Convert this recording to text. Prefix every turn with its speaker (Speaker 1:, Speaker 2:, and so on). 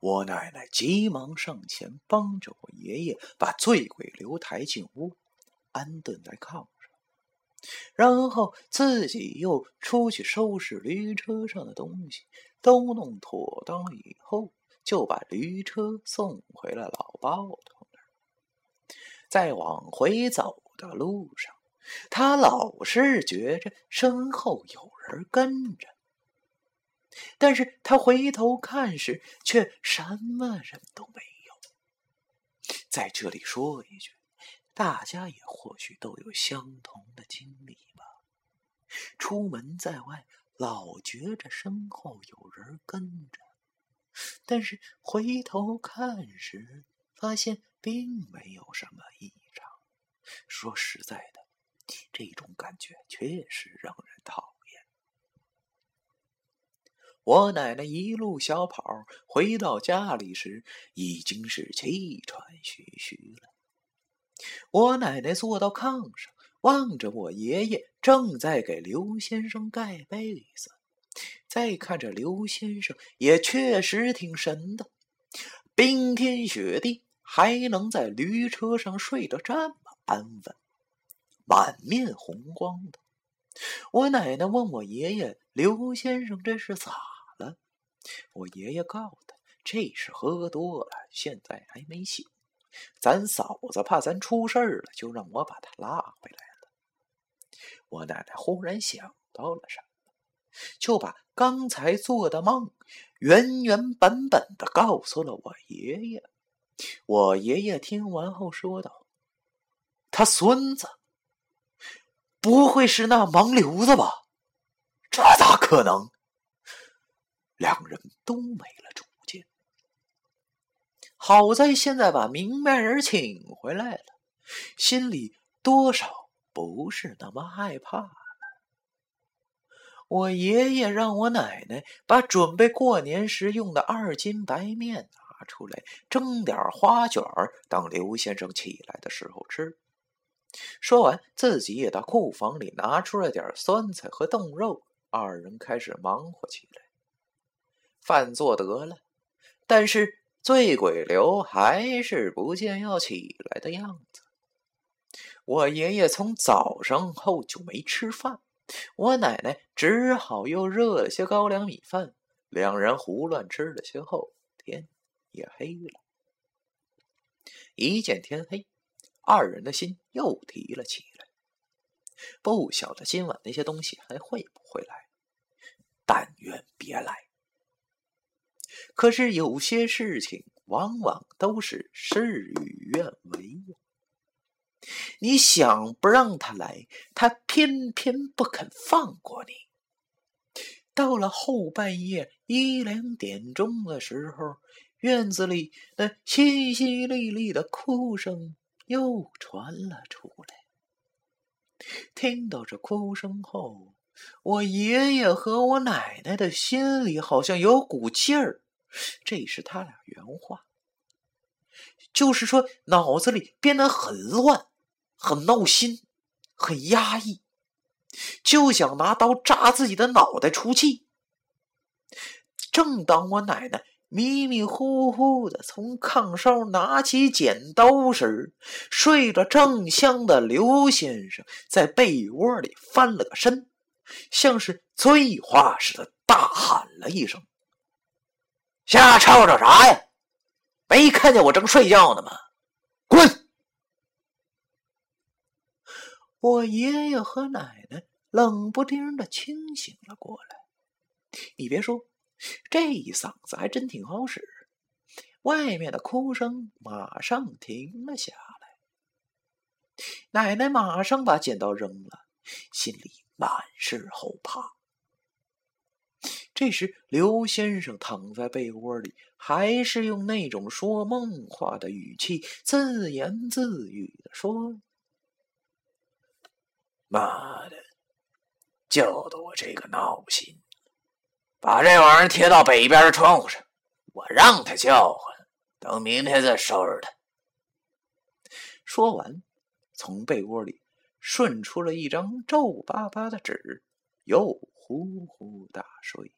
Speaker 1: 我奶奶急忙上前帮着我爷爷把醉鬼刘抬进屋，安顿在炕上，然后自己又出去收拾驴车上的东西。都弄妥当以后，就把驴车送回了老包头那儿。在往回走的路上，他老是觉着身后有人跟着。但是他回头看时，却什么人都没有。在这里说一句，大家也或许都有相同的经历吧。出门在外，老觉着身后有人跟着，但是回头看时，发现并没有什么异常。说实在的，这种感觉确实让人讨厌。我奶奶一路小跑回到家里时，已经是气喘吁吁了。我奶奶坐到炕上，望着我爷爷正在给刘先生盖被子，再看着刘先生，也确实挺神的。冰天雪地，还能在驴车上睡得这么安稳，满面红光的。我奶奶问我爷爷：“刘先生这是咋？”我爷爷告他：“这是喝多了，现在还没醒。咱嫂子怕咱出事儿了，就让我把他拉回来了。”我奶奶忽然想到了什么，就把刚才做的梦原原本本的告诉了我爷爷。我爷爷听完后说道：“他孙子不会是那盲流子吧？这咋可能？”两人都没了主见。好在现在把明白人请回来了，心里多少不是那么害怕了。我爷爷让我奶奶把准备过年时用的二斤白面拿出来，蒸点花卷儿，等刘先生起来的时候吃。说完，自己也到库房里拿出了点酸菜和冻肉，二人开始忙活起来。饭做得了，但是醉鬼刘还是不见要起来的样子。我爷爷从早上后就没吃饭，我奶奶只好又热了些高粱米饭。两人胡乱吃了些后，天也黑了。一见天黑，二人的心又提了起来。不晓得今晚那些东西还会不会来？但愿别来。可是有些事情往往都是事与愿违呀。你想不让他来，他偏偏不肯放过你。到了后半夜一两点钟的时候，院子里那淅淅沥沥的哭声又传了出来。听到这哭声后，我爷爷和我奶奶的心里好像有股劲儿。这是他俩原话，就是说脑子里变得很乱，很闹心，很压抑，就想拿刀扎自己的脑袋出气。正当我奶奶迷迷糊糊的从炕梢拿起剪刀时，睡得正香的刘先生在被窝里翻了个身，像是醉话似的大喊了一声。瞎吵吵啥呀？没看见我正睡觉呢吗？滚！我爷爷和奶奶冷不丁的清醒了过来。你别说，这一嗓子还真挺好使。外面的哭声马上停了下来。奶奶马上把剪刀扔了，心里满是后怕。这时，刘先生躺在被窝里，还是用那种说梦话的语气自言自语的说：“妈的，叫得我这个闹心！把这玩意儿贴到北边的窗户上，我让他叫唤，等明天再收拾他。”说完，从被窝里顺出了一张皱巴巴的纸，又呼呼大睡。